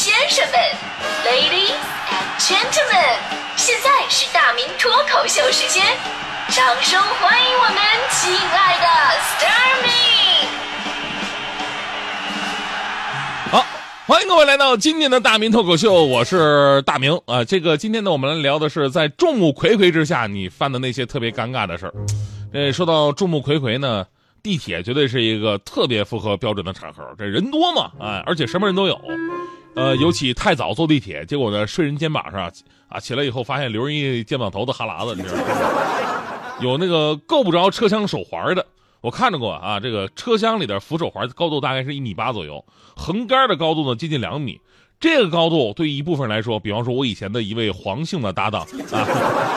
先生们，Ladies and Gentlemen，现在是大明脱口秀时间，掌声欢迎我们亲爱的 s t a r m y 好，欢迎各位来到今天的大明脱口秀，我是大明啊。这个今天呢，我们来聊的是在众目睽睽之下你犯的那些特别尴尬的事儿。说到众目睽睽呢，地铁绝对是一个特别符合标准的场合，这人多嘛，哎，而且什么人都有。呃，尤其太早坐地铁，结果呢睡人肩膀上啊，起来以后发现留人一肩膀头子哈喇子，你知道吗？有那个够不着车厢手环的，我看着过啊，这个车厢里的扶手环高度大概是一米八左右，横杆的高度呢接近两米。这个高度对于一部分人来说，比方说我以前的一位黄姓的搭档啊，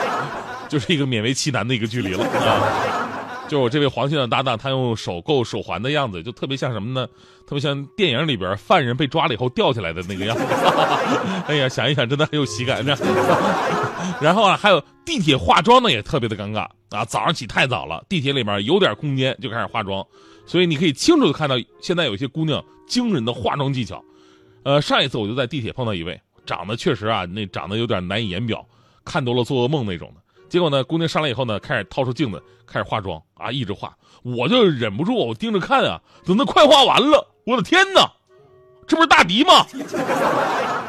就是一个勉为其难的一个距离了啊。就我这位黄姓的搭档，他用手够手环的样子，就特别像什么呢？特别像电影里边犯人被抓了以后掉下来的那个样子。哎呀，想一想真的很有喜感。然后啊，还有地铁化妆呢，也特别的尴尬啊。早上起太早了，地铁里面有点空间就开始化妆，所以你可以清楚的看到现在有些姑娘惊人的化妆技巧。呃，上一次我就在地铁碰到一位，长得确实啊，那长得有点难以言表，看多了做噩梦那种的。结果呢，姑娘上来以后呢，开始掏出镜子，开始化妆啊，一直化，我就忍不住，我盯着看啊，等她快化完了，我的天哪，这不是大迪吗？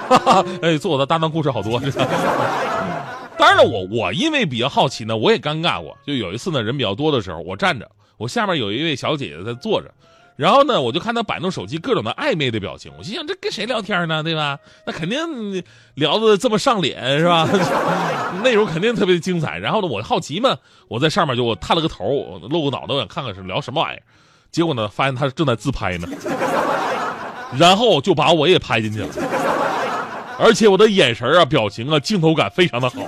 哈哈，哎，做我的搭档故事好多。当然了，我我因为比较好奇呢，我也尴尬过。就有一次呢，人比较多的时候，我站着，我下面有一位小姐姐在坐着。然后呢，我就看她摆弄手机，各种的暧昧的表情。我心想，这跟谁聊天呢？对吧？那肯定聊的这么上脸，是吧？内容肯定特别精彩。然后呢，我好奇嘛，我在上面就我探了个头，露个脑袋，我想看看是聊什么玩意儿。结果呢，发现他正在自拍呢，然后就把我也拍进去了。而且我的眼神啊、表情啊、镜头感非常的好。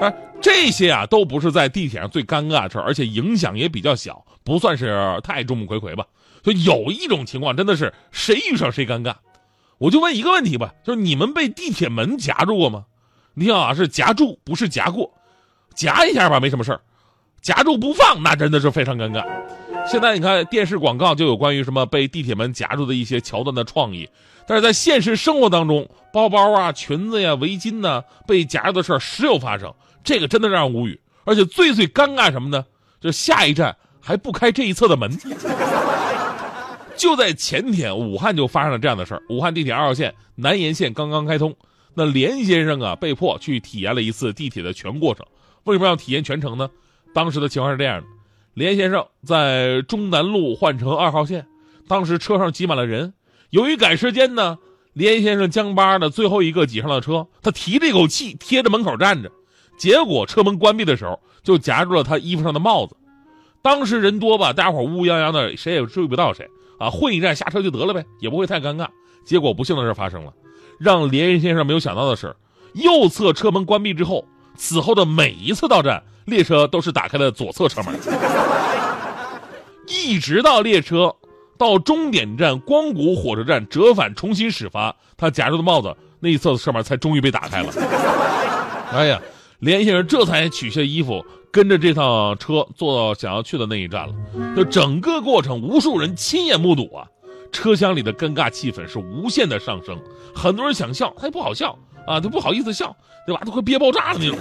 哎，这些啊都不是在地铁上最尴尬的事儿，而且影响也比较小，不算是太众目睽睽吧。就有一种情况真的是谁遇上谁尴尬。我就问一个问题吧，就是你们被地铁门夹住过吗？你想啊，是夹住，不是夹过，夹一下吧没什么事儿，夹住不放那真的是非常尴尬。现在你看电视广告就有关于什么被地铁门夹住的一些桥段的创意，但是在现实生活当中，包包啊、裙子呀、围巾呢被夹住的事儿时有发生。这个真的让人无语，而且最最尴尬什么呢？就下一站还不开这一侧的门。就在前天，武汉就发生了这样的事儿。武汉地铁二号线南延线刚刚开通，那连先生啊被迫去体验了一次地铁的全过程。为什么要体验全程呢？当时的情况是这样的：连先生在中南路换乘二号线，当时车上挤满了人，由于赶时间呢，连先生将巴的最后一个挤上了车，他提着一口气贴着门口站着。结果车门关闭的时候，就夹住了他衣服上的帽子。当时人多吧，大家伙乌泱泱的，谁也注意不到谁啊。混一站下车就得了呗，也不会太尴尬。结果不幸的事发生了，让连先生没有想到的是，右侧车门关闭之后，此后的每一次到站，列车都是打开了左侧车门，一直到列车到终点站光谷火车站折返重新始发，他夹住的帽子那一侧的车门才终于被打开了。哎呀！连先生这才取下衣服，跟着这趟车坐到想要去的那一站了。就整个过程，无数人亲眼目睹啊，车厢里的尴尬气氛是无限的上升。很多人想笑，他也不好笑啊，他不好意思笑，对吧？都快憋爆炸了那种。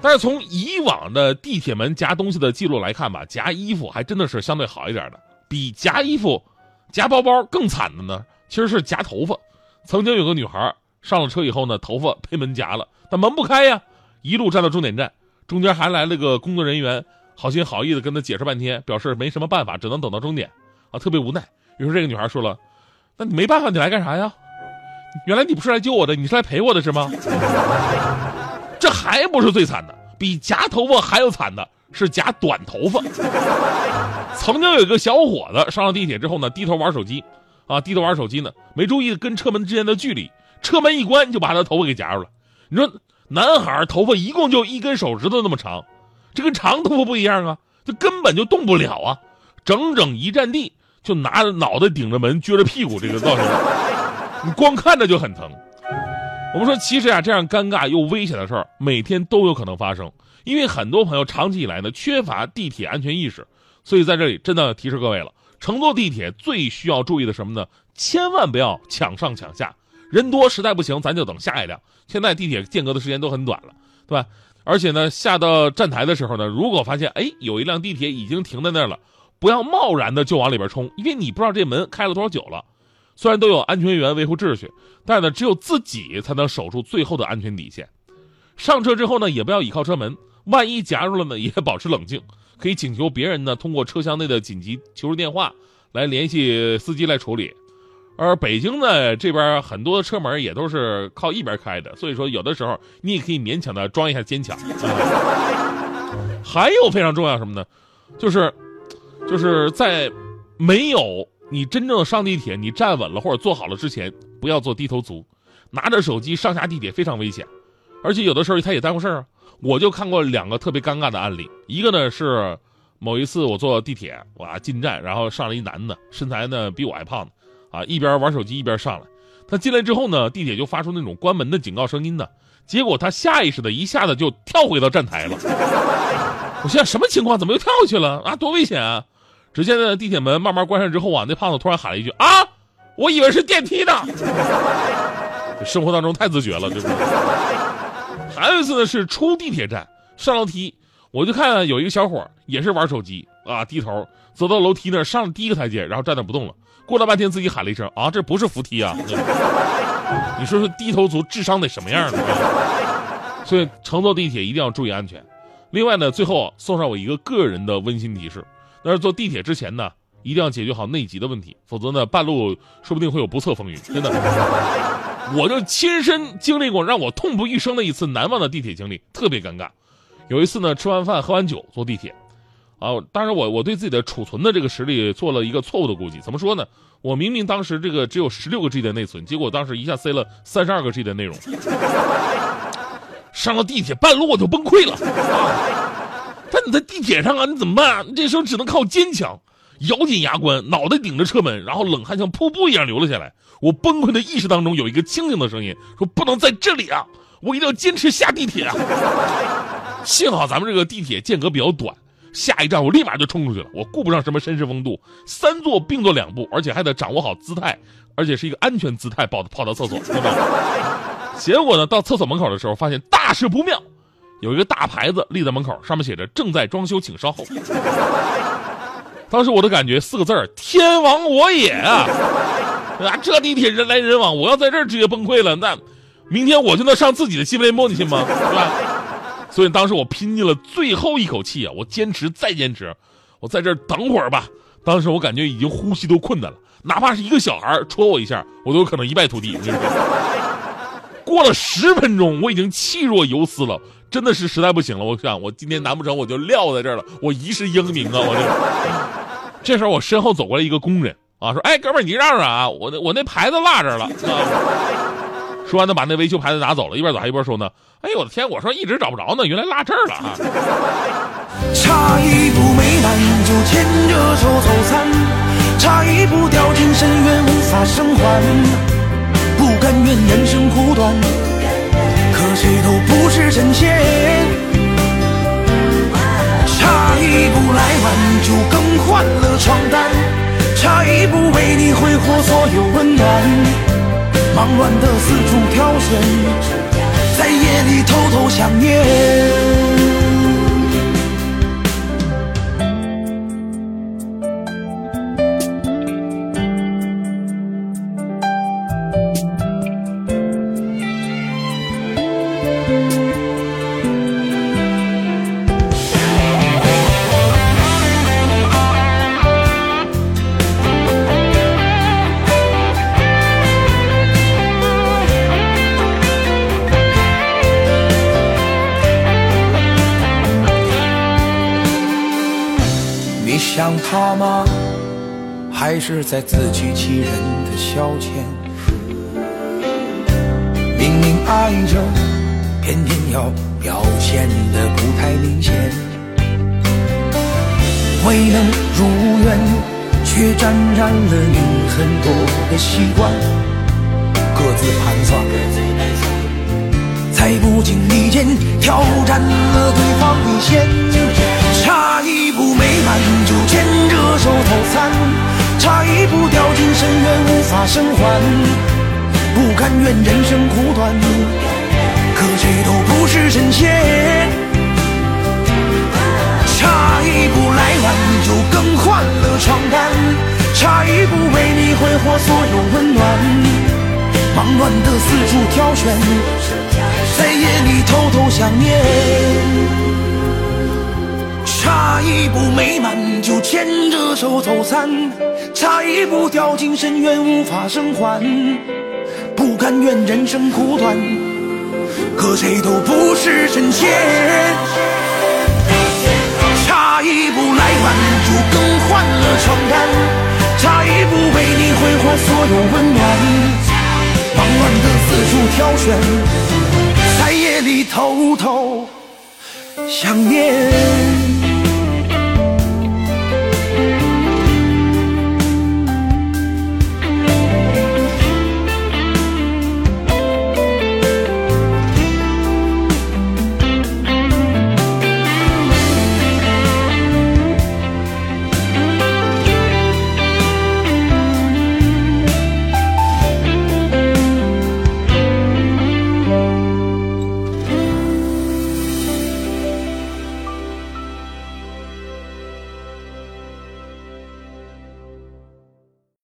但是从以往的地铁门夹东西的记录来看吧，夹衣服还真的是相对好一点的。比夹衣服、夹包包更惨的呢，其实是夹头发。曾经有个女孩上了车以后呢，头发被门夹了。但门不开呀，一路站到终点站，中间还来了个工作人员，好心好意的跟他解释半天，表示没什么办法，只能等到终点，啊，特别无奈。于是这个女孩说了：“那你没办法，你来干啥呀？原来你不是来救我的，你是来陪我的是吗？” 这还不是最惨的，比夹头发还要惨的是夹短头发。曾经有一个小伙子上了地铁之后呢，低头玩手机，啊，低头玩手机呢，没注意跟车门之间的距离，车门一关就把他头发给夹住了。你说男孩头发一共就一根手指头那么长，这跟长头发不一样啊，这根本就动不了啊，整整一站地就拿着脑袋顶着门撅着屁股，这个造型，你光看着就很疼。我们说，其实啊，这样尴尬又危险的事儿每天都有可能发生，因为很多朋友长期以来呢缺乏地铁安全意识，所以在这里真的提示各位了，乘坐地铁最需要注意的什么呢？千万不要抢上抢下，人多实在不行，咱就等下一辆。现在地铁间隔的时间都很短了，对吧？而且呢，下到站台的时候呢，如果发现哎有一辆地铁已经停在那儿了，不要贸然的就往里边冲，因为你不知道这门开了多少久了。虽然都有安全员维护秩序，但是呢，只有自己才能守住最后的安全底线。上车之后呢，也不要倚靠车门，万一夹住了呢，也保持冷静，可以请求别人呢通过车厢内的紧急求助电话来联系司机来处理。而北京呢这边很多车门也都是靠一边开的，所以说有的时候你也可以勉强的装一下坚强。还有非常重要什么呢？就是，就是在没有你真正上地铁，你站稳了或者坐好了之前，不要做低头族，拿着手机上下地铁非常危险，而且有的时候他也耽误事儿啊。我就看过两个特别尴尬的案例，一个呢是某一次我坐地铁，哇进站，然后上来一男的，身材呢比我还胖呢。啊，一边玩手机一边上来，他进来之后呢，地铁就发出那种关门的警告声音呢。结果他下意识的一下子就跳回到站台了。我想什么情况？怎么又跳下去了？啊，多危险啊！只见呢，地铁门慢慢关上之后啊，那胖子突然喊了一句：“啊，我以为是电梯呢。”生活当中太自觉了，对不对？还有一次呢，是出地铁站上楼梯，我就看有一个小伙也是玩手机啊，低头走到楼梯那儿上了第一个台阶，然后站那不动了。过了半天，自己喊了一声：“啊，这不是扶梯啊！”你说说，低头族智商得什么样呢？所以乘坐地铁一定要注意安全。另外呢，最后送上我一个个人的温馨提示：但是坐地铁之前呢，一定要解决好内急的问题，否则呢，半路说不定会有不测风云。真的，我就亲身经历过让我痛不欲生的一次难忘的地铁经历，特别尴尬。有一次呢，吃完饭喝完酒坐地铁。啊，当然我我对自己的储存的这个实力做了一个错误的估计。怎么说呢？我明明当时这个只有十六个 G 的内存，结果当时一下塞了三十二个 G 的内容。上了地铁半路我就崩溃了！但你在地铁上啊，你怎么办？你这时候只能靠坚强，咬紧牙关，脑袋顶着车门，然后冷汗像瀑布一样流了下来。我崩溃的意识当中有一个清醒的声音说：“不能在这里啊，我一定要坚持下地铁啊！”幸好咱们这个地铁间隔比较短。下一站我立马就冲出去了，我顾不上什么绅士风度，三坐并作两步，而且还得掌握好姿态，而且是一个安全姿态跑跑到厕所，对吧？结果呢，到厕所门口的时候，发现大事不妙，有一个大牌子立在门口，上面写着“正在装修，请稍后”。当时我的感觉四个字儿：天亡我也啊！啊，这地铁人来人往，我要在这儿直接崩溃了，那明天我就能上自己的新闻联播，你信吗？对吧？所以当时我拼尽了最后一口气啊！我坚持再坚持，我在这儿等会儿吧。当时我感觉已经呼吸都困难了，哪怕是一个小孩戳我一下，我都有可能一败涂地。过了十分钟，我已经气若游丝了，真的是实在不行了。我想，我今天难不成我就撂在这儿了？我一世英名啊！我 这这时候，我身后走过来一个工人啊，说：“哎，哥们儿，你让让啊，我那我那牌子落这儿了。”说完他，把那维修牌子拿走了，一边走还一边说呢：“哎呦我的天！我说一直找不着呢，原来落这儿了啊！”差一步没难就牵着手走散，差一步掉进深渊无法生还，不甘愿人生苦短，可谁都不是神仙。差一步来晚就更换了床单，差一步为你挥霍所有温暖。忙乱的四处挑选，在夜里偷偷想念。想他吗？还是在自欺欺人的消遣？明明爱着，偏偏要表现的不太明显。未能如愿，却沾染了你很多的习惯。各自盘算，在不经意间挑战了对方底线。差一步美满就牵着手走散。差一步掉进深渊无法生还，不甘愿人生苦短，可谁都不是神仙。差一步来晚就更换了床单，差一步为你挥霍所有温暖，忙乱的四处挑选，在夜里偷偷想念。差一步美满就牵着手走散，差一步掉进深渊无法生还，不甘愿人生苦短，可谁都不是神仙。差一步来晚就更换了床单，差一步为你挥霍所有温暖，忙乱的四处挑选，在夜里偷偷想念。